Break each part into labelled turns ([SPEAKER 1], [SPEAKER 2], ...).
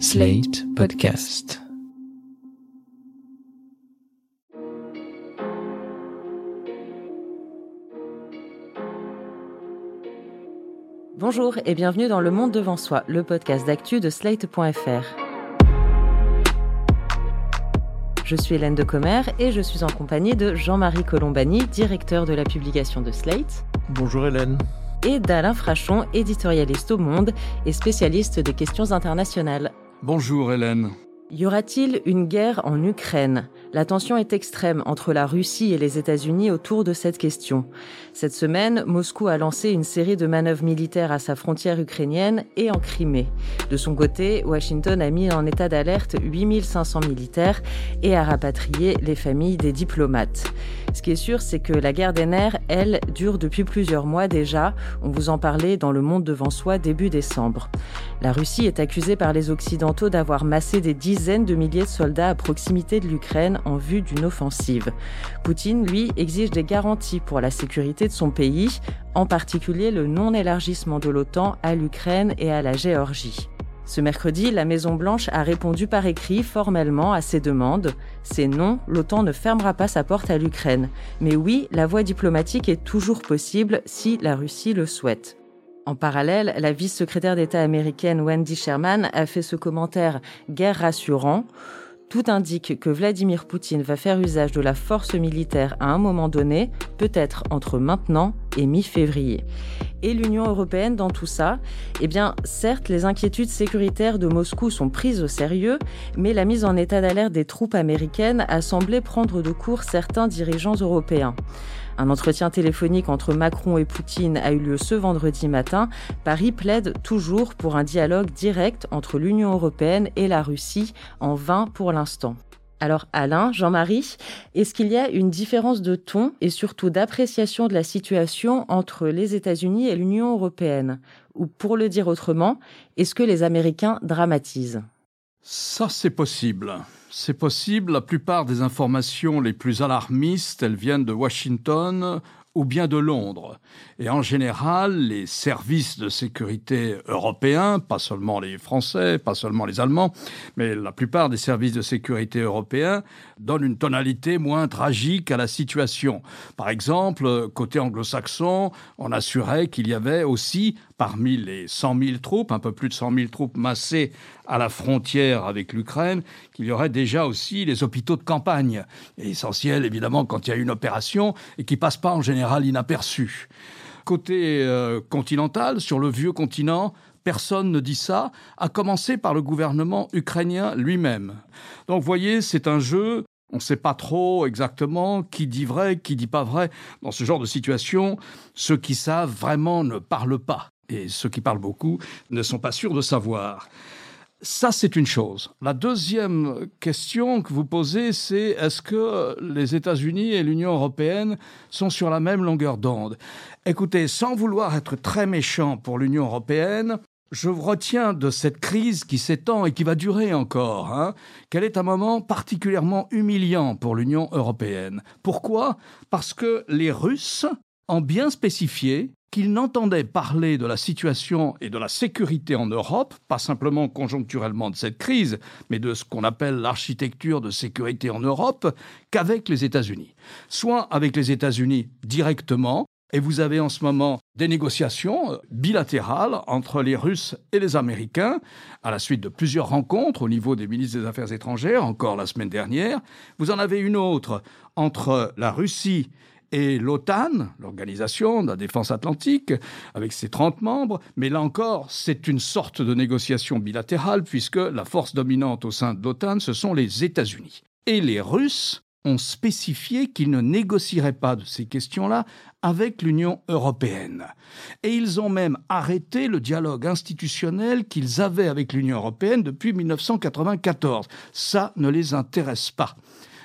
[SPEAKER 1] Slate Podcast.
[SPEAKER 2] Bonjour et bienvenue dans Le Monde Devant Soi, le podcast d'actu de Slate.fr. Je suis Hélène de Commer et je suis en compagnie de Jean-Marie Colombani, directeur de la publication de Slate.
[SPEAKER 3] Bonjour Hélène.
[SPEAKER 2] Et d'Alain Frachon, éditorialiste au Monde et spécialiste des questions internationales.
[SPEAKER 3] Bonjour Hélène.
[SPEAKER 2] Y aura-t-il une guerre en Ukraine? La tension est extrême entre la Russie et les États-Unis autour de cette question. Cette semaine, Moscou a lancé une série de manœuvres militaires à sa frontière ukrainienne et en Crimée. De son côté, Washington a mis en état d'alerte 8500 militaires et a rapatrié les familles des diplomates. Ce qui est sûr, c'est que la guerre des nerfs, elle, dure depuis plusieurs mois déjà. On vous en parlait dans Le Monde devant soi début décembre. La Russie est accusée par les Occidentaux d'avoir massé des dizaines de milliers de soldats à proximité de l'Ukraine en vue d'une offensive. Poutine, lui, exige des garanties pour la sécurité de son pays, en particulier le non-élargissement de l'OTAN à l'Ukraine et à la Géorgie. Ce mercredi, la Maison-Blanche a répondu par écrit formellement à ces demandes. C'est non, l'OTAN ne fermera pas sa porte à l'Ukraine. Mais oui, la voie diplomatique est toujours possible si la Russie le souhaite. En parallèle, la vice-secrétaire d'État américaine Wendy Sherman a fait ce commentaire guerre rassurant. Tout indique que Vladimir Poutine va faire usage de la force militaire à un moment donné, peut-être entre maintenant et mi-février. Et l'Union européenne dans tout ça? Eh bien, certes, les inquiétudes sécuritaires de Moscou sont prises au sérieux, mais la mise en état d'alerte des troupes américaines a semblé prendre de court certains dirigeants européens. Un entretien téléphonique entre Macron et Poutine a eu lieu ce vendredi matin. Paris plaide toujours pour un dialogue direct entre l'Union européenne et la Russie, en vain pour l'instant. Alors Alain, Jean-Marie, est-ce qu'il y a une différence de ton et surtout d'appréciation de la situation entre les États-Unis et l'Union européenne? Ou pour le dire autrement, est-ce que les Américains dramatisent?
[SPEAKER 3] Ça, c'est possible. C'est possible. La plupart des informations les plus alarmistes, elles viennent de Washington ou bien de Londres. Et en général, les services de sécurité européens, pas seulement les Français, pas seulement les Allemands, mais la plupart des services de sécurité européens donnent une tonalité moins tragique à la situation. Par exemple, côté anglo-saxon, on assurait qu'il y avait aussi, parmi les 100 000 troupes, un peu plus de 100 000 troupes massées à la frontière avec l'Ukraine, qu'il y aurait déjà aussi les hôpitaux de campagne, essentiels évidemment quand il y a une opération et qui passent pas en général inaperçus. Côté euh, continental, sur le vieux continent, personne ne dit ça, à commencer par le gouvernement ukrainien lui-même. Donc voyez, c'est un jeu on ne sait pas trop exactement qui dit vrai, qui dit pas vrai. Dans ce genre de situation, ceux qui savent vraiment ne parlent pas. Et ceux qui parlent beaucoup ne sont pas sûrs de savoir. Ça, c'est une chose. La deuxième question que vous posez, c'est est-ce que les États-Unis et l'Union européenne sont sur la même longueur d'onde? Écoutez, sans vouloir être très méchant pour l'Union européenne, je retiens de cette crise qui s'étend et qui va durer encore, hein, qu'elle est un moment particulièrement humiliant pour l'Union européenne. Pourquoi? Parce que les Russes ont bien spécifié qu'il n'entendait parler de la situation et de la sécurité en Europe, pas simplement conjoncturellement de cette crise, mais de ce qu'on appelle l'architecture de sécurité en Europe, qu'avec les États-Unis. Soit avec les États-Unis directement, et vous avez en ce moment des négociations bilatérales entre les Russes et les Américains, à la suite de plusieurs rencontres au niveau des ministres des Affaires étrangères, encore la semaine dernière. Vous en avez une autre entre la Russie et l'OTAN, l'Organisation de la défense atlantique, avec ses 30 membres. Mais là encore, c'est une sorte de négociation bilatérale, puisque la force dominante au sein de l'OTAN, ce sont les États-Unis. Et les Russes ont spécifié qu'ils ne négocieraient pas de ces questions-là avec l'Union européenne. Et ils ont même arrêté le dialogue institutionnel qu'ils avaient avec l'Union européenne depuis 1994. Ça ne les intéresse pas.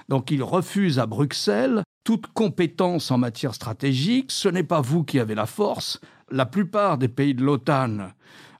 [SPEAKER 3] Donc ils refusent à Bruxelles toute compétence en matière stratégique. Ce n'est pas vous qui avez la force. La plupart des pays de l'OTAN,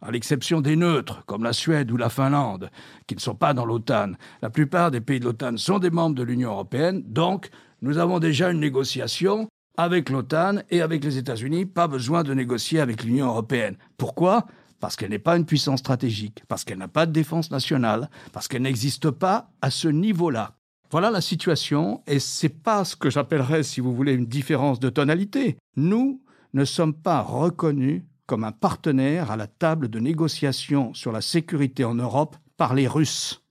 [SPEAKER 3] à l'exception des neutres, comme la Suède ou la Finlande, qui ne sont pas dans l'OTAN, la plupart des pays de l'OTAN sont des membres de l'Union européenne. Donc, nous avons déjà une négociation avec l'OTAN et avec les États-Unis. Pas besoin de négocier avec l'Union européenne. Pourquoi? Parce qu'elle n'est pas une puissance stratégique, parce qu'elle n'a pas de défense nationale, parce qu'elle n'existe pas à ce niveau-là. Voilà la situation, et c'est pas ce que j'appellerais, si vous voulez, une différence de tonalité. Nous ne sommes pas reconnus comme un partenaire à la table de négociation sur la sécurité en Europe par les Russes.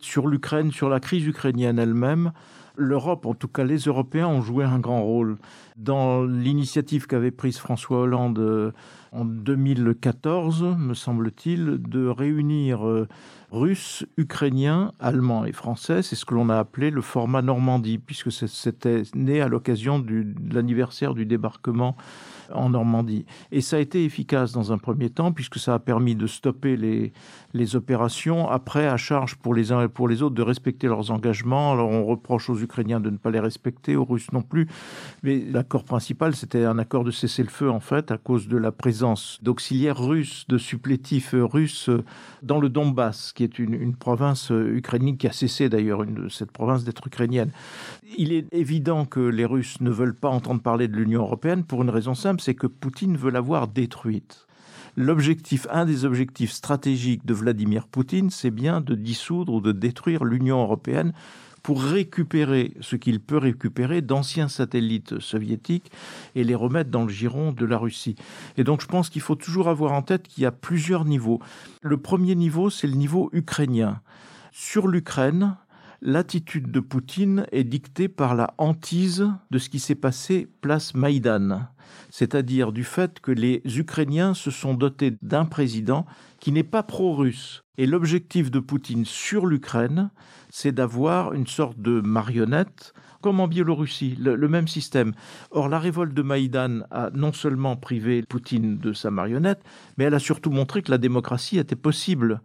[SPEAKER 4] Sur l'Ukraine, sur la crise ukrainienne elle-même, l'Europe, en tout cas les Européens, ont joué un grand rôle. Dans l'initiative qu'avait prise François Hollande euh, en 2014, me semble-t-il, de réunir euh, Russes, Ukrainiens, Allemands et Français, c'est ce que l'on a appelé le format Normandie, puisque c'était né à l'occasion de l'anniversaire du débarquement en Normandie. Et ça a été efficace dans un premier temps, puisque ça a permis de stopper les, les opérations. Après, à charge pour les uns et pour les autres de respecter leurs engagements. Alors on reproche aux Ukrainiens de ne pas les respecter, aux Russes non plus. Mais l'accord principal, c'était un accord de cessez-le-feu, en fait, à cause de la présence d'auxiliaires russes, de supplétifs russes dans le Donbass, qui est une, une province ukrainienne qui a cessé d'ailleurs, cette province d'être ukrainienne. Il est évident que les Russes ne veulent pas entendre parler de l'Union européenne pour une raison simple, c'est que Poutine veut l'avoir détruite. L'objectif, un des objectifs stratégiques de Vladimir Poutine, c'est bien de dissoudre ou de détruire l'Union européenne pour récupérer ce qu'il peut récupérer d'anciens satellites soviétiques et les remettre dans le giron de la Russie. Et donc je pense qu'il faut toujours avoir en tête qu'il y a plusieurs niveaux. Le premier niveau, c'est le niveau ukrainien. Sur l'Ukraine, l'attitude de Poutine est dictée par la hantise de ce qui s'est passé place Maïdan, c'est-à-dire du fait que les Ukrainiens se sont dotés d'un président qui n'est pas pro-russe. Et l'objectif de Poutine sur l'Ukraine, c'est d'avoir une sorte de marionnette comme en Biélorussie, le, même système. Or, la révolte de Maïdan a non seulement privé Poutine de sa marionnette, mais elle a surtout montré que la démocratie était possible.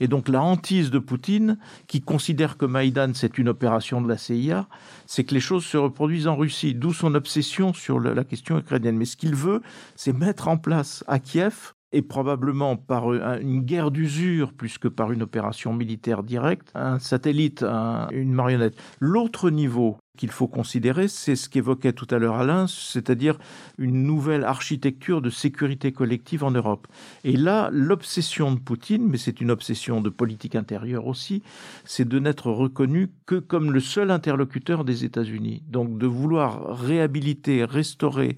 [SPEAKER 4] Et donc la hantise de Poutine, qui considère que Maïdan c'est une opération de la CIA, c'est que les choses se reproduisent en Russie, d'où son obsession sur la question ukrainienne. Mais ce qu'il veut, c'est mettre en place à Kiev et probablement par une guerre d'usure plus que par une opération militaire directe, un satellite, un, une marionnette. L'autre niveau qu'il faut considérer, c'est ce qu'évoquait tout à l'heure Alain, c'est-à-dire une nouvelle architecture de sécurité collective en Europe. Et là, l'obsession de Poutine, mais c'est une obsession de politique intérieure aussi, c'est de n'être reconnu que comme le seul interlocuteur des États-Unis. Donc de vouloir réhabiliter, restaurer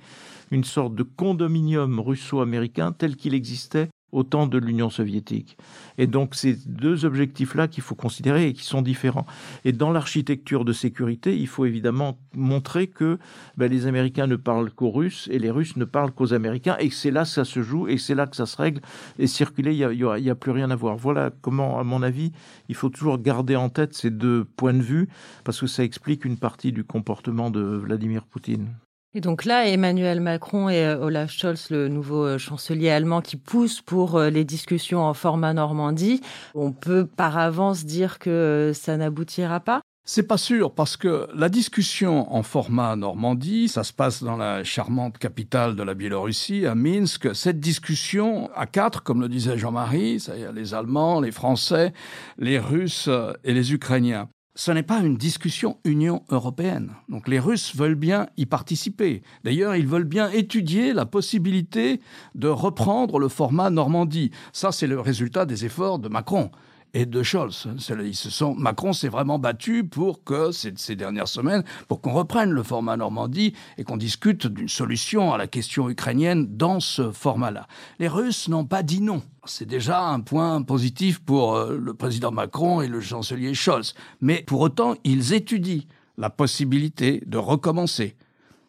[SPEAKER 4] une sorte de condominium russo-américain tel qu'il existait au temps de l'Union soviétique. Et donc, ces deux objectifs-là qu'il faut considérer et qui sont différents. Et dans l'architecture de sécurité, il faut évidemment montrer que ben, les Américains ne parlent qu'aux Russes et les Russes ne parlent qu'aux Américains et que c'est là que ça se joue et c'est là que ça se règle. Et circuler, il n'y a, a, a, plus rien à voir. Voilà comment, à mon avis, il faut toujours garder en tête ces deux points de vue parce que ça explique une partie du comportement de Vladimir Poutine.
[SPEAKER 2] Et donc là, Emmanuel Macron et euh, Olaf Scholz, le nouveau euh, chancelier allemand, qui pousse pour euh, les discussions en format Normandie, on peut par avance dire que ça n'aboutira pas?
[SPEAKER 3] C'est pas sûr parce que la discussion en format Normandie, ça se passe dans la charmante capitale de la Biélorussie, à Minsk. Cette discussion à quatre, comme le disait Jean-Marie, c'est-à-dire les Allemands, les Français, les Russes et les Ukrainiens ce n'est pas une discussion Union européenne. Donc les Russes veulent bien y participer. D'ailleurs, ils veulent bien étudier la possibilité de reprendre le format Normandie. Ça, c'est le résultat des efforts de Macron et de Scholz. Ils se sont, Macron s'est vraiment battu pour que, ces, ces dernières semaines, pour qu'on reprenne le format Normandie et qu'on discute d'une solution à la question ukrainienne dans ce format-là. Les Russes n'ont pas dit non. C'est déjà un point positif pour euh, le président Macron et le chancelier Scholz. Mais pour autant, ils étudient la possibilité de recommencer.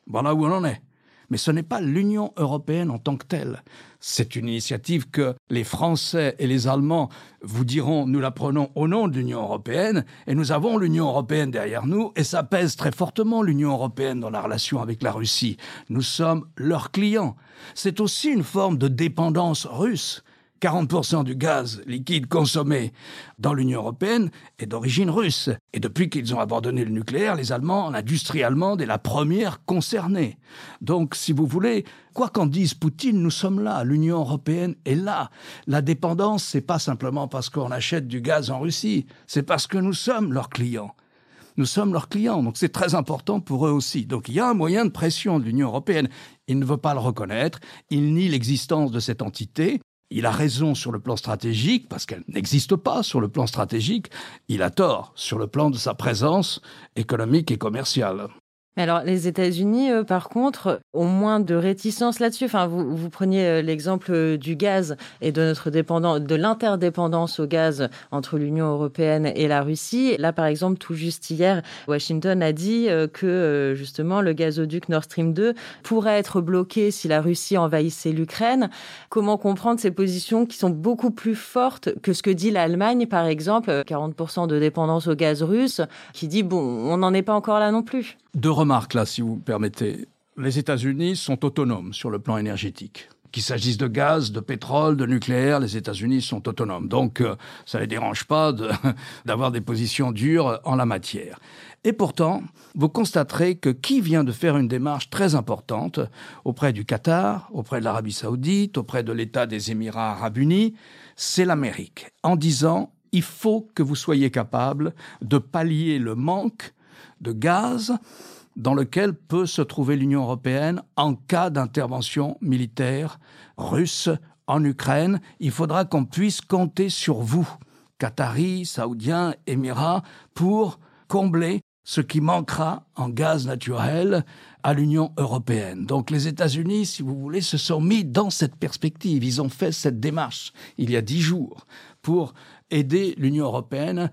[SPEAKER 3] Voilà où on en est mais ce n'est pas l'Union européenne en tant que telle. C'est une initiative que les Français et les Allemands vous diront nous la prenons au nom de l'Union européenne et nous avons l'Union européenne derrière nous et ça pèse très fortement l'Union européenne dans la relation avec la Russie. Nous sommes leurs clients. C'est aussi une forme de dépendance russe 40% du gaz liquide consommé dans l'Union européenne est d'origine russe. Et depuis qu'ils ont abandonné le nucléaire, les Allemands, l'industrie allemande est la première concernée. Donc, si vous voulez, quoi qu'en dise Poutine, nous sommes là. L'Union européenne est là. La dépendance, c'est pas simplement parce qu'on achète du gaz en Russie, c'est parce que nous sommes leurs clients nous sommes leurs clients. Donc c'est très important pour eux aussi. Donc il y a un moyen de pression de l'Union européenne. Il ne veut pas le reconnaître. Il nie l'existence de cette entité Il a raison sur le plan stratégique, parce qu'elle n'existe pas sur le plan stratégique. Il a tort sur le plan de sa présence économique et commerciale.
[SPEAKER 2] Alors, les États-Unis, par contre, ont moins de réticence là-dessus. Enfin, vous, vous preniez euh, l'exemple euh, du gaz et de notre dépendance, de l'interdépendance au gaz entre l'Union européenne et la Russie. Là, par exemple, tout juste hier, Washington a dit euh, que justement le gazoduc Nord Stream 2 pourrait être bloqué si la Russie envahissait l'Ukraine. Comment comprendre ces positions qui sont beaucoup plus fortes que ce que dit l'Allemagne, par exemple, 40% de dépendance au gaz russe, qui dit bon, on n'en est pas encore là non plus.
[SPEAKER 3] Deux remarques là, si vous permettez. Les États-Unis sont autonomes sur le plan énergétique. Qu'il s'agisse de gaz, de pétrole, de nucléaire, les États-Unis sont autonomes. Donc, euh, ça ne les dérange pas d'avoir des positions dures en la matière. Et pourtant, vous constaterez que qui vient de faire une démarche très importante auprès du Qatar, auprès de l'Arabie saoudite, auprès de l'État des Émirats arabes unis, c'est l'Amérique, en disant il faut que vous soyez capable de pallier le manque de gaz dans lequel peut se trouver l'Union européenne en cas d'intervention militaire russe en Ukraine. Il faudra qu'on puisse compter sur vous, Qataris, Saoudiens, Émirats, pour combler ce qui manquera en gaz naturel à l'Union européenne. Donc les États-Unis, si vous voulez, se sont mis dans cette perspective. Ils ont fait cette démarche il y a dix jours pour aider l'Union européenne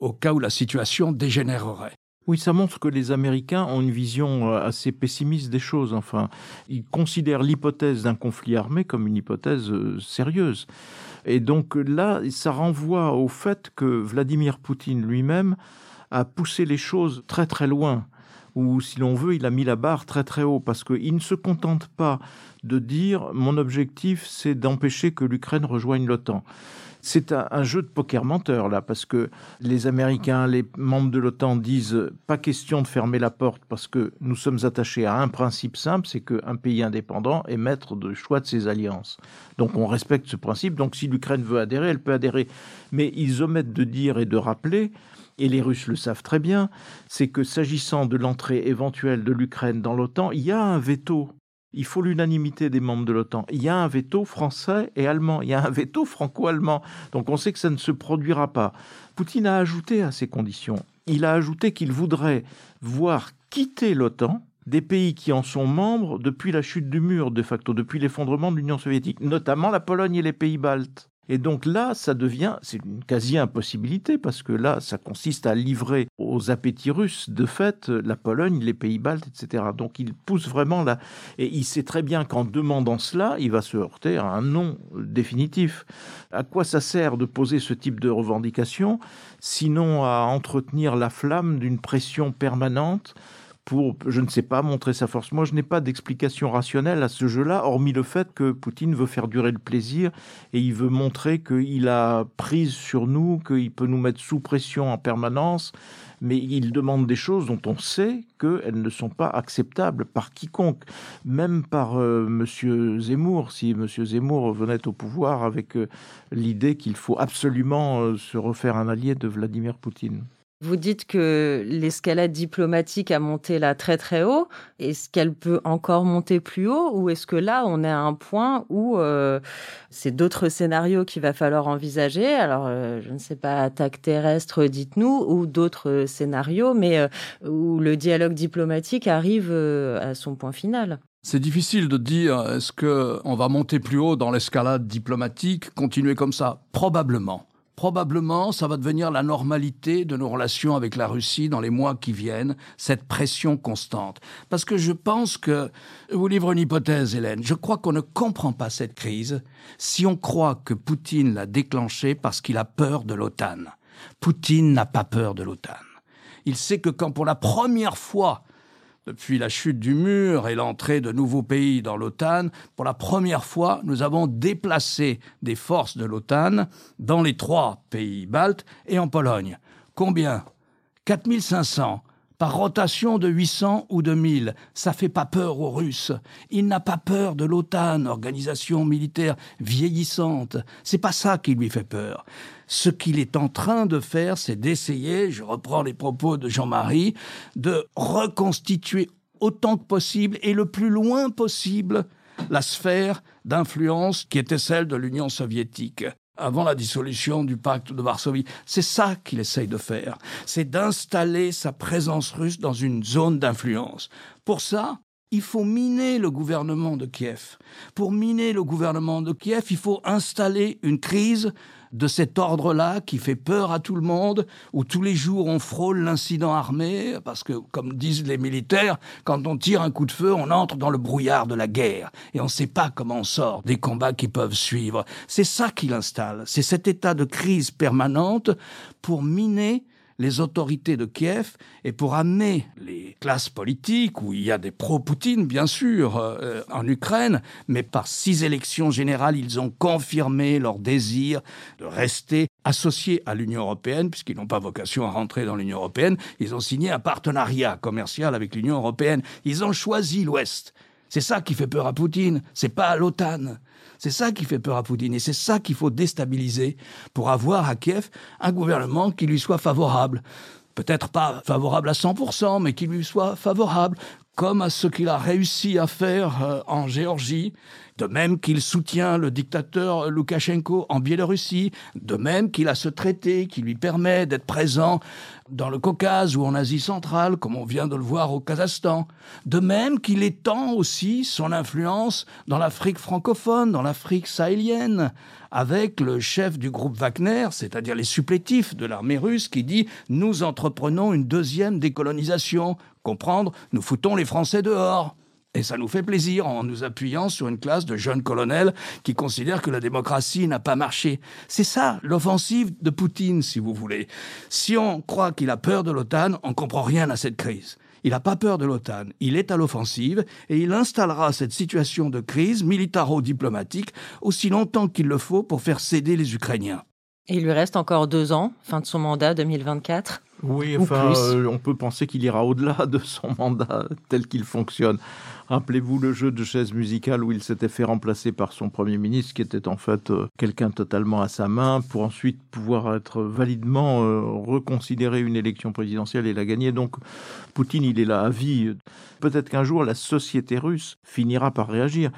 [SPEAKER 3] au cas où la situation dégénérerait.
[SPEAKER 4] Oui, ça montre que les Américains ont une vision euh, assez pessimiste des choses. Enfin, ils considèrent l'hypothèse d'un conflit armé comme une hypothèse euh, sérieuse. Et donc là, ça renvoie au fait que Vladimir Poutine lui-même a poussé les choses très très loin ou si l'on veut, il a mis la barre très très haut parce qu'il ne se contente pas de dire mon objectif c'est d'empêcher que l'Ukraine rejoigne l'OTAN. C'est un, jeu de poker menteur, là, parce que les Américains, les membres de l'OTAN disent pas question de fermer la porte parce que nous sommes attachés à un principe simple, c'est qu'un pays indépendant est maître de choix de ses alliances. Donc on respecte ce principe. Donc si l'Ukraine veut adhérer, elle peut adhérer. Mais ils omettent de dire et de rappeler et les Russes le savent très bien, c'est que s'agissant de l'entrée éventuelle de l'Ukraine dans l'OTAN, il y a un veto il faut l'unanimité des membres de l'OTAN. Il y a un veto français et allemand, il y a un veto franco-allemand. Donc on sait que ça ne se produira pas. Poutine a ajouté à ces conditions, il a ajouté qu'il voudrait voir quitter l'OTAN des pays qui en sont membres depuis la chute du mur, de facto, depuis l'effondrement de l'Union soviétique, notamment la Pologne et les pays baltes. Et donc là, ça devient, c'est une quasi-impossibilité, parce que là, ça consiste à livrer aux appétits russes, de fait, la Pologne, les pays baltes, etc. Donc il pousse vraiment là. Et il sait très bien qu'en demandant cela, il va se heurter à un non définitif. À quoi ça sert de poser ce type de revendication, sinon à entretenir la flamme d'une pression permanente pour, je ne sais pas, montrer sa force. Moi, je n'ai pas d'explication rationnelle à ce jeu-là, hormis le fait que Poutine veut faire durer le plaisir et il veut montrer qu'il a prise sur nous, qu'il peut nous mettre sous pression en permanence, mais il demande des choses dont on sait qu'elles ne sont pas acceptables par quiconque, même par euh, M. Zemmour, si M. Zemmour venait au pouvoir avec euh, l'idée qu'il faut absolument euh, se refaire un allié de Vladimir Poutine.
[SPEAKER 2] Vous dites que l'escalade diplomatique a monté là très très haut. Est-ce qu'elle peut encore monter plus haut ou est-ce que là on est à un point où euh, c'est d'autres scénarios qu'il va falloir envisager? Alors euh, je ne sais pas, attaque terrestre, dites-nous, ou d'autres scénarios, mais euh, où le dialogue diplomatique arrive à son point final.
[SPEAKER 3] C'est difficile de dire est-ce que on va monter plus haut dans l'escalade diplomatique, continuer comme ça? Probablement probablement ça va devenir la normalité de nos relations avec la Russie dans les mois qui viennent, cette pression constante. Parce que je pense que, je vous livre une hypothèse, Hélène, je crois qu'on ne comprend pas cette crise si on croit que Poutine l'a déclenchée parce qu'il a peur de l'OTAN. Poutine n'a pas peur de l'OTAN. Il sait que quand pour la première fois depuis la chute du mur et l'entrée de nouveaux pays dans l'OTAN, pour la première fois, nous avons déplacé des forces de l'OTAN dans les trois pays baltes et en Pologne. Combien? 4500 par rotation de 800 ou de 1000. Ça fait pas peur aux Russes. Il n'a pas peur de l'OTAN, organisation militaire vieillissante. C'est pas ça qui lui fait peur. Ce qu'il est en train de faire, c'est d'essayer, je reprends les propos de Jean-Marie, de reconstituer autant que possible et le plus loin possible la sphère d'influence qui était celle de l'Union soviétique avant la dissolution du pacte de Varsovie. C'est ça qu'il essaye de faire, c'est d'installer sa présence russe dans une zone d'influence. Pour ça, il faut miner le gouvernement de Kiev. Pour miner le gouvernement de Kiev, il faut installer une crise de cet ordre-là qui fait peur à tout le monde, où tous les jours on frôle l'incident armé, parce que, comme disent les militaires, quand on tire un coup de feu, on entre dans le brouillard de la guerre, et on ne sait pas comment on sort des combats qui peuvent suivre. C'est ça qu'il installe, c'est cet état de crise permanente pour miner les autorités de Kiev et pour amener les classes politiques, où il y a des pro-Poutine, bien sûr, euh, en Ukraine, mais par six élections générales, ils ont confirmé leur désir de rester associés à l'Union européenne, puisqu'ils n'ont pas vocation à rentrer dans l'Union européenne. Ils ont signé un partenariat commercial avec l'Union européenne. Ils ont choisi l'Ouest. C'est ça qui fait peur à Poutine, c'est pas l'OTAN. C'est ça qui fait peur à Poutine et c'est ça qu'il faut déstabiliser pour avoir à Kiev un gouvernement qui lui soit favorable. Peut-être pas favorable à 100%, mais qui lui soit favorable, comme à ce qu'il a réussi à faire euh, en Géorgie, de même qu'il soutient le dictateur Loukachenko en Biélorussie, de même qu'il a ce traité qui lui permet d'être présent dans le Caucase ou en Asie centrale, comme on vient de le voir au Kazakhstan, de même qu'il étend aussi son influence dans l'Afrique francophone, dans l'Afrique sahélienne, avec le chef du groupe Wagner, c'est-à-dire les supplétifs de l'armée russe, qui dit Nous entreprenons une deuxième décolonisation. Comprendre, nous foutons les Français dehors. Et ça nous fait plaisir en nous appuyant sur une classe de jeunes colonels qui considèrent que la démocratie n'a pas marché. C'est ça, l'offensive de Poutine, si vous voulez. Si on croit qu'il a peur de l'OTAN, on comprend rien à cette crise. Il n'a pas peur de l'OTAN, il est à l'offensive et il installera cette situation de crise militaro-diplomatique aussi longtemps qu'il le faut pour faire céder les Ukrainiens.
[SPEAKER 2] Et il lui reste encore deux ans, fin de son mandat 2024
[SPEAKER 4] oui, enfin, euh, on peut penser qu'il ira au-delà de son mandat tel qu'il fonctionne. Rappelez-vous le jeu de chaise musicale où il s'était fait remplacer par son Premier ministre, qui était en fait euh, quelqu'un totalement à sa main, pour ensuite pouvoir être validement euh, reconsidérer une élection présidentielle et la gagner. Donc Poutine, il est là à vie. Peut-être qu'un jour, la société russe finira par réagir.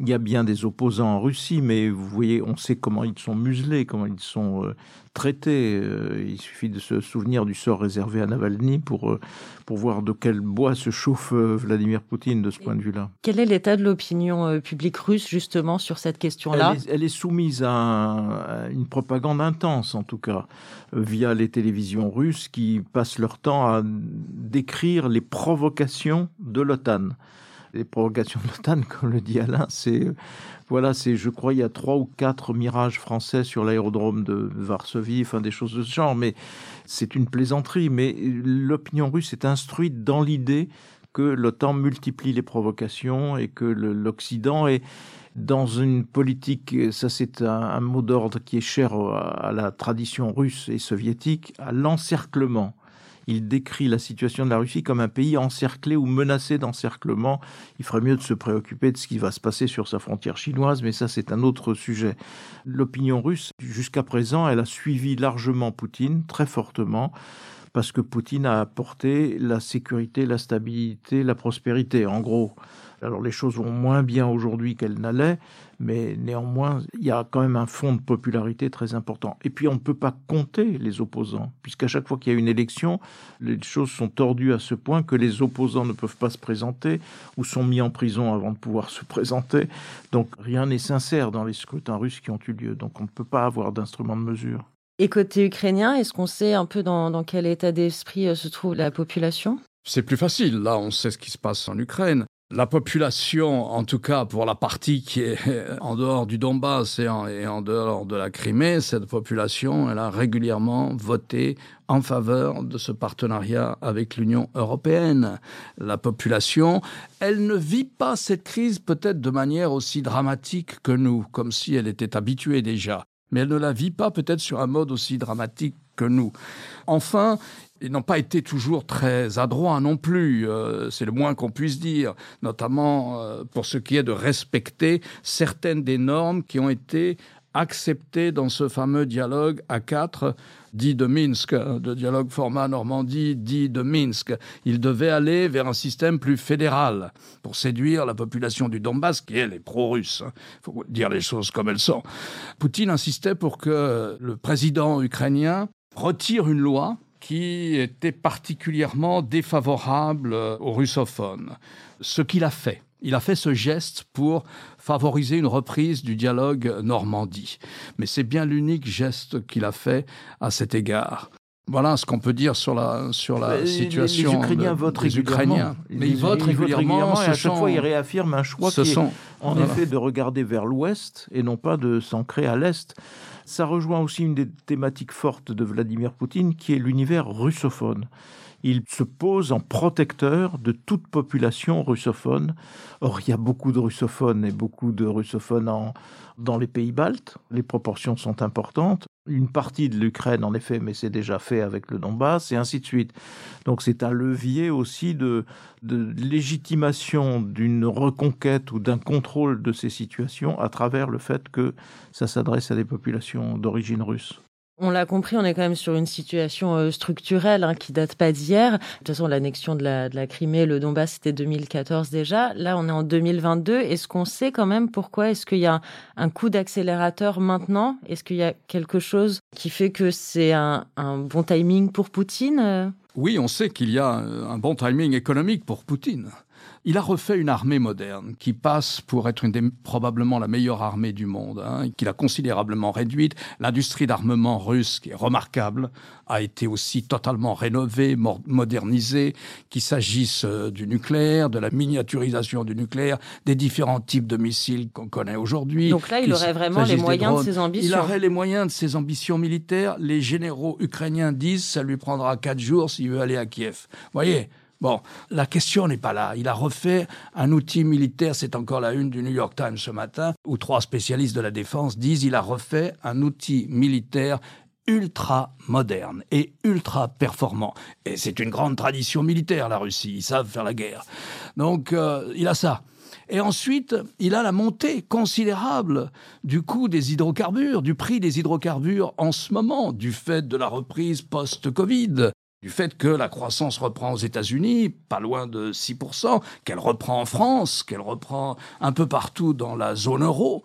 [SPEAKER 4] Il y a bien des opposants en Russie, mais vous voyez, on sait comment ils sont muselés, comment ils sont euh, traités. Euh, il suffit de se souvenir du sort réservé à Navalny pour, euh, pour voir de quel bois se chauffe Vladimir Poutine de ce point de vue-là.
[SPEAKER 2] Quel est l'état de l'opinion publique russe justement sur cette question-là?
[SPEAKER 4] Elle, est soumise à, une propagande intense, en tout cas, via les télévisions russes qui passent leur temps à décrire les provocations de l'OTAN les provocations de l'OTAN, comme le dit Alain, c'est voilà, c'est je crois il y a trois ou quatre mirages français sur l'aérodrome de Varsovie, enfin des choses de ce genre, mais c'est une plaisanterie. Mais l'opinion russe est instruite dans l'idée que l'OTAN multiplie les provocations et que l'Occident est dans une politique, ça c'est un, un, mot d'ordre qui est cher à la tradition russe et soviétique, à l'encerclement il décrit la situation de la Russie comme un pays encerclé ou menacé d'encerclement. Il ferait mieux de se préoccuper de ce qui va se passer sur sa frontière chinoise, mais ça c'est un autre sujet. L'opinion russe, jusqu'à présent, elle a suivi largement Poutine, très fortement parce que Poutine a apporté la sécurité, la stabilité, la prospérité. En gros, alors les choses vont moins bien aujourd'hui qu'elles n'allaient, mais néanmoins, il y a quand même un fond de popularité très important. Et puis on ne peut pas compter les opposants, puisqu'à chaque fois qu'il y a une élection, les choses sont tordues à ce point que les opposants ne peuvent pas se présenter ou sont mis en prison avant de pouvoir se présenter. Donc rien n'est sincère dans les scrutins russes qui ont eu lieu. Donc on ne peut pas avoir d'instrument de mesure.
[SPEAKER 2] Et côté ukrainien, est-ce qu'on sait un peu dans, dans quel état d'esprit euh, se trouve la population?
[SPEAKER 3] C'est plus facile. Là, on sait ce qui se passe en Ukraine. La population, en tout cas pour la partie qui est en dehors du Donbass et en, dehors de la Crimée, cette population, elle a régulièrement voté en faveur de ce partenariat avec l'Union européenne. La population, elle ne vit pas cette crise peut-être de manière aussi dramatique que nous, comme si elle était habituée déjà mais elle ne la vit pas peut-être sur un mode aussi dramatique que nous. Enfin, ils n'ont pas été toujours très adroits non plus, euh, c'est le moins qu'on puisse dire, notamment euh, pour ce qui est de respecter certaines des normes qui ont été accepté dans ce fameux dialogue à quatre dit de Minsk, de dialogue format Normandie dit de Minsk. Il devait aller vers un système plus fédéral pour séduire la population du Donbass, qui elle est pro-russe. Il faut dire les choses comme elles sont. Poutine insistait pour que le président ukrainien retire une loi qui était particulièrement défavorable aux russophones. Ce qu'il a fait. Il a fait ce geste pour favoriser une reprise du dialogue Normandie. Mais c'est bien l'unique geste qu'il a fait à cet égard. Voilà ce qu'on peut dire sur la, sur la situation
[SPEAKER 4] les Ukrainiens votent des Ukrainiens.
[SPEAKER 3] Mais ils, votent régulièrement,
[SPEAKER 4] et à chaque fois ils réaffirment un choix qui est en effet de regarder vers l'ouest et non pas de s'ancrer à l'est. Ça rejoint aussi une des thématiques fortes de Vladimir Poutine qui est l'univers russophone il se pose en protecteur de toute population russophone. Or, il y a beaucoup de russophones et beaucoup de russophones dans les pays baltes. Les proportions sont importantes. Une partie de l'Ukraine, en effet, mais c'est déjà fait avec le Donbass, et ainsi de suite. Donc, c'est un levier aussi de, de légitimation d'une reconquête ou d'un contrôle de ces situations à travers le fait que ça s'adresse à des populations d'origine russe.
[SPEAKER 2] On l'a compris, on est quand même sur une situation euh, structurelle hein, qui date pas d'hier. De toute façon, l'annexion de la, de la Crimée, le Donbass, c'était 2014 déjà. Là, on est en 2022. Est-ce qu'on sait quand même pourquoi? Est-ce qu'il y a un coup d'accélérateur maintenant? Est-ce qu'il y a quelque chose qui fait que c'est un, un bon timing pour Poutine?
[SPEAKER 3] Oui, on sait qu'il y a un bon timing économique pour Poutine. Il a refait une armée moderne qui passe pour être une des, probablement la meilleure armée du monde, hein, qu'il a considérablement réduite. L'industrie d'armement russe, qui est remarquable, a été aussi totalement rénovée, modernisée, qu'il s'agisse euh, du nucléaire, de la miniaturisation du nucléaire, des différents types de missiles qu'on connaît aujourd'hui.
[SPEAKER 2] Donc là, il aurait vraiment les moyens de ses ambitions.
[SPEAKER 3] Il aurait les moyens de ses ambitions militaires. Les généraux ukrainiens disent ça lui prendra quatre jours s'il veut aller à Kiev. Vous voyez Bon, la question n'est pas là. Il a refait un outil militaire, c'est encore la une du New York Times ce matin, où trois spécialistes de la défense disent il a refait un outil militaire ultra moderne et ultra performant. Et c'est une grande tradition militaire, la Russie. Ils savent faire la guerre. Donc, euh, il a ça. Et ensuite, il a la montée considérable du coût des hydrocarbures, du prix des hydrocarbures en ce moment, du fait de la reprise post-Covid du fait que la croissance reprend aux États-Unis, pas loin de 6%, qu'elle reprend en France, qu'elle reprend un peu partout dans la zone euro.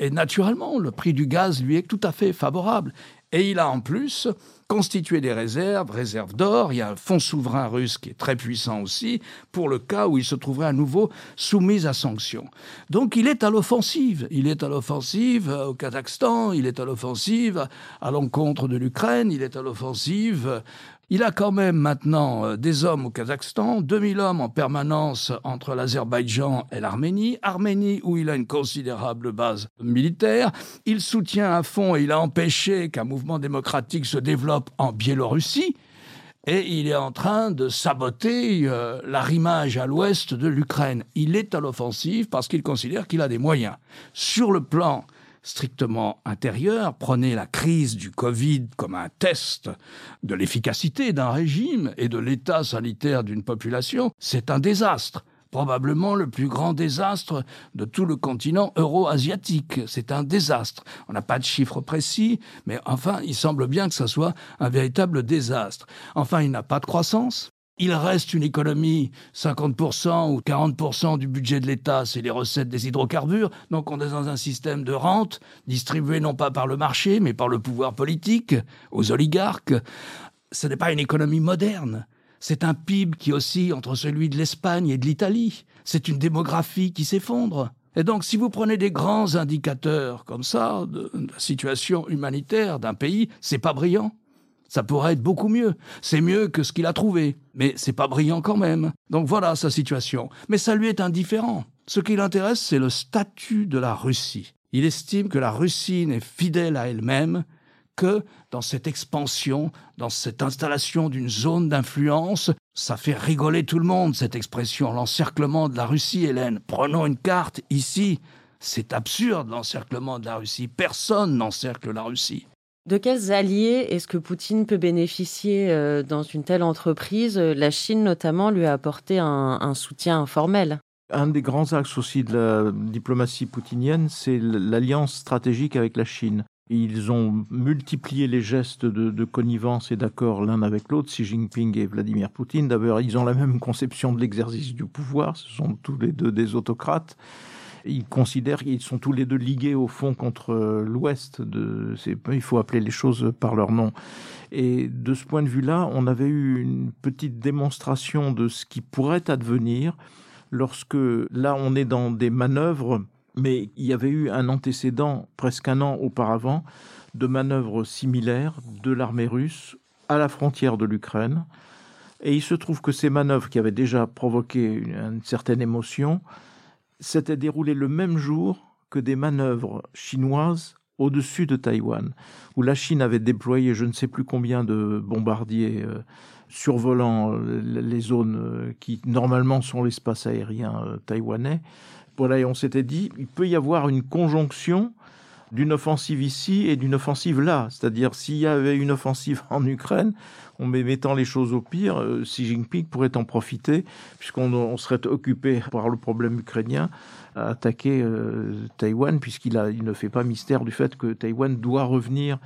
[SPEAKER 3] Et naturellement, le prix du gaz lui est tout à fait favorable. Et il a en plus constitué des réserves, réserves d'or. Il y a un fonds souverain russe qui est très puissant aussi, pour le cas où il se trouverait à nouveau soumis à sanctions. Donc il est à l'offensive. Il est à l'offensive au Kazakhstan, il est à l'offensive à l'encontre de l'Ukraine, il est à l'offensive il a quand même maintenant euh, des hommes au Kazakhstan, 2000 hommes en permanence entre l'Azerbaïdjan et l'Arménie, Arménie où il a une considérable base militaire. Il soutient à fond et il a empêché qu'un mouvement démocratique se développe en Biélorussie. Et il est en train de saboter euh, l'arrimage à l'ouest de l'Ukraine. Il est à l'offensive parce qu'il considère qu'il a des moyens. Sur le plan strictement intérieur, prenez la crise du Covid comme un test de l'efficacité d'un régime et de l'état sanitaire d'une population, c'est un désastre probablement le plus grand désastre de tout le continent euro-asiatique. C'est un désastre. On n'a pas de chiffres précis, mais enfin, il semble bien que ce soit un véritable désastre. Enfin, il n'a pas de croissance. Il reste une économie, 50% ou 40% du budget de l'État, c'est les recettes des hydrocarbures. Donc on est dans un système de rente distribué non pas par le marché, mais par le pouvoir politique, aux oligarques. Ce n'est pas une économie moderne. C'est un PIB qui oscille entre celui de l'Espagne et de l'Italie. C'est une démographie qui s'effondre. Et donc, si vous prenez des grands indicateurs comme ça de la situation humanitaire d'un pays, c'est pas brillant. Ça pourrait être beaucoup mieux. C'est mieux que ce qu'il a trouvé. Mais c'est pas brillant quand même. Donc voilà sa situation. Mais ça lui est indifférent. Ce qui l'intéresse, c'est le statut de la Russie. Il estime que la Russie n'est fidèle à elle-même que dans cette expansion, dans cette installation d'une zone d'influence. Ça fait rigoler tout le monde, cette expression, l'encerclement de la Russie, Hélène. Prenons une carte ici. C'est absurde, l'encerclement de la Russie. Personne n'encercle la Russie.
[SPEAKER 2] De quels alliés est-ce que Poutine peut bénéficier euh, dans une telle entreprise? La Chine notamment lui a apporté un, soutien informel.
[SPEAKER 4] Un des grands axes aussi de la diplomatie poutinienne, c'est l'alliance stratégique avec la Chine. Ils ont multiplié les gestes de, connivence et d'accord l'un avec l'autre, Xi Jinping et Vladimir Poutine. D'abord, ils ont la même conception de l'exercice du pouvoir, ce sont tous les deux des autocrates. Ils considèrent qu'ils sont tous les deux ligués au fond contre l'Ouest. Il faut appeler les choses par leur nom. Et de ce point de vue-là, on avait eu une petite démonstration de ce qui pourrait advenir lorsque là on est dans des manœuvres, mais il y avait eu un antécédent presque un an auparavant de manœuvres similaires de l'armée russe à la frontière de l'Ukraine. Et il se trouve que ces manœuvres qui avaient déjà provoqué une, certaine émotion s'étaient déroulées le même jour que des manœuvres chinoises au-dessus de Taïwan, où la Chine avait déployé je ne sais plus combien de bombardiers euh, survolant euh, les zones euh, qui normalement sont l'espace aérien taïwanais. Voilà, et on s'était dit, il peut y avoir une conjonction d'une offensive ici et d'une offensive là. C'est-à-dire, s'il y avait une offensive en Ukraine, en mettant les choses au pire, Xi Jinping pourrait en profiter, puisqu'on serait occupé par le problème ukrainien à attaquer Taïwan, puisqu'il il ne fait pas mystère du fait que Taïwan doit revenir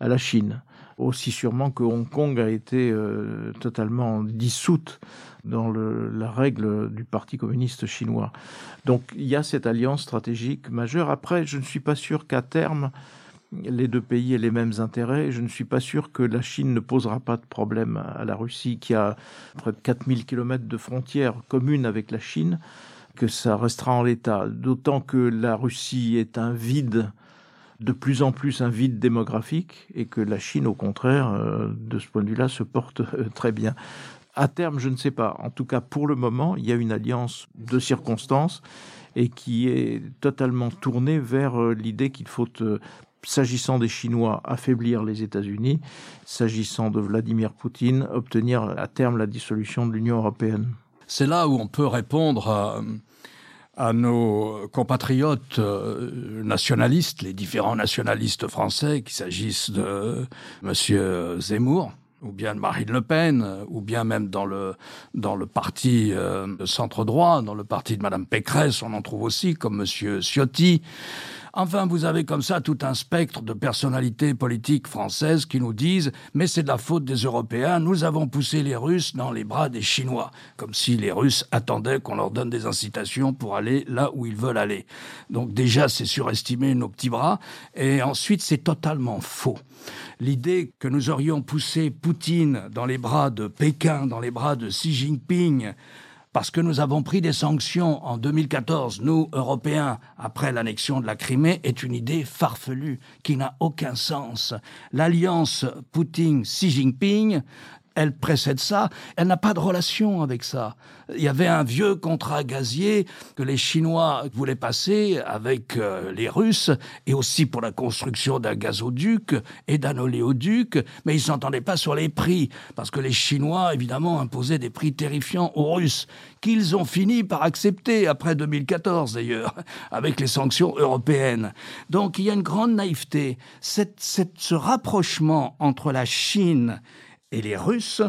[SPEAKER 4] à la Chine aussi sûrement que Hong Kong a été euh, totalement dissoute dans la règle du Parti communiste chinois. Donc il y a cette alliance stratégique majeure. Après, je ne suis pas sûr qu'à terme, les deux pays aient les mêmes intérêts. Je ne suis pas sûr que la Chine ne posera pas de problème à la Russie, qui a près de 4000 km de frontières communes avec la Chine, que ça restera en l'état. D'autant que la Russie est un vide de plus en plus un vide démographique et que la Chine, au contraire, euh, de ce point de vue-là, se porte euh, très bien. À terme, je ne sais pas. En tout cas, pour le moment, il y a une alliance de circonstances et qui est totalement tournée vers euh, l'idée qu'il faut, s'agissant des Chinois, affaiblir les États-Unis, s'agissant de Vladimir Poutine, obtenir à terme la dissolution de l'Union européenne.
[SPEAKER 3] C'est là où on peut répondre à à nos compatriotes euh, nationalistes, les différents nationalistes français, qu'il s'agisse de Monsieur Zemmour, ou bien de Marine Le Pen, ou bien même dans le dans le parti euh, centre droit, dans le parti de Madame Pécresse, on en trouve aussi comme Monsieur Ciotti. Enfin, vous avez comme ça tout un spectre de personnalités politiques françaises qui nous disent mais c'est de la faute des Européens, nous avons poussé les Russes dans les bras des Chinois, comme si les Russes attendaient qu'on leur donne des incitations pour aller là où ils veulent aller. Donc déjà, c'est surestimer nos petits bras, et ensuite, c'est totalement faux. L'idée que nous aurions poussé Poutine dans les bras de Pékin, dans les bras de Xi Jinping, parce que nous avons pris des sanctions en 2014, nous, Européens, après l'annexion de la Crimée, est une idée farfelue qui n'a aucun sens. L'alliance Poutine-Xi Jinping elle précède ça, elle n'a pas de relation avec ça. Il y avait un vieux contrat gazier que les Chinois voulaient passer avec euh, les Russes, et aussi pour la construction d'un gazoduc et d'un oléoduc, mais ils s'entendaient pas sur les prix, parce que les Chinois, évidemment, imposaient des prix terrifiants aux Russes, qu'ils ont fini par accepter, après 2014 d'ailleurs, avec les sanctions européennes. Donc il y a une grande naïveté. ce rapprochement entre la Chine et les Russes,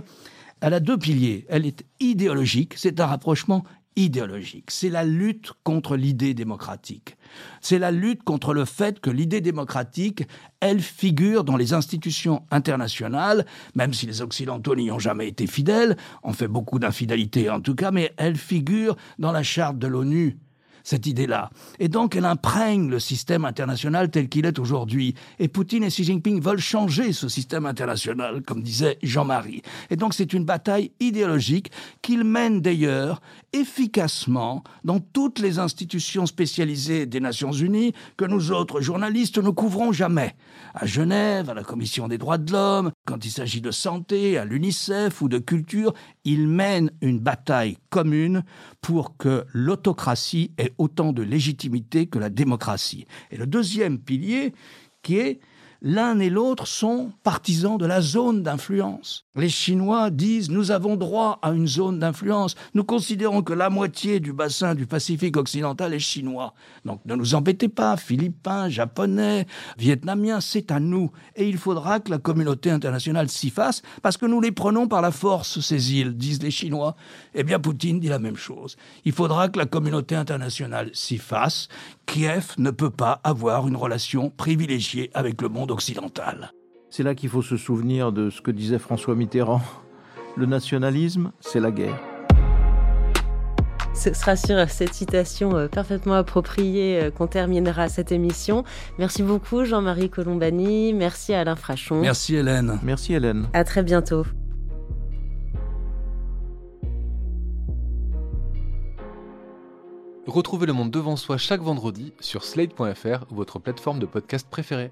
[SPEAKER 3] elle a deux piliers. Elle est idéologique, c'est un rapprochement idéologique. C'est la lutte contre l'idée démocratique. C'est la lutte contre le fait que l'idée démocratique, elle figure dans les institutions internationales, même si les Occidentaux n'y ont jamais été fidèles, on fait beaucoup d'infidélité en tout cas, mais elle figure dans la charte de l'ONU cette idée-là. Et donc, elle imprègne le système international tel qu'il est aujourd'hui. Et Poutine et Xi Jinping veulent changer ce système international, comme disait Jean-Marie. Et donc, c'est une bataille idéologique qu'ils mènent d'ailleurs efficacement dans toutes les institutions spécialisées des Nations Unies que nous autres journalistes ne couvrons jamais. À Genève, à la Commission des droits de l'homme, quand il s'agit de santé, à l'UNICEF ou de culture, ils mènent une bataille commune pour que l'autocratie ait autant de légitimité que la démocratie. Et le deuxième pilier, qui est l'un et l'autre sont partisans de la zone d'influence. Les Chinois disent nous avons droit à une zone d'influence. Nous considérons que la moitié du bassin du Pacifique occidental est chinois. Donc ne nous embêtez pas, Philippins, Japonais, Vietnamiens, c'est à nous. Et il faudra que la communauté internationale s'y fasse parce que nous les prenons par la force, ces îles, disent les Chinois. Eh bien, Poutine dit la même chose. Il faudra que la communauté internationale s'y fasse. Kiev ne peut pas avoir une relation privilégiée avec le monde occidental.
[SPEAKER 4] C'est là qu'il faut se souvenir de ce que disait François Mitterrand. Le nationalisme, c'est la guerre.
[SPEAKER 2] Ce sera sur cette citation euh, parfaitement appropriée euh, qu'on terminera cette émission. Merci beaucoup Jean-Marie Colombani, merci Alain Frachon.
[SPEAKER 3] Merci Hélène.
[SPEAKER 4] Merci Hélène.
[SPEAKER 2] À très bientôt.
[SPEAKER 1] Retrouvez le monde devant soi chaque vendredi sur slate.fr votre plateforme de podcast préférée.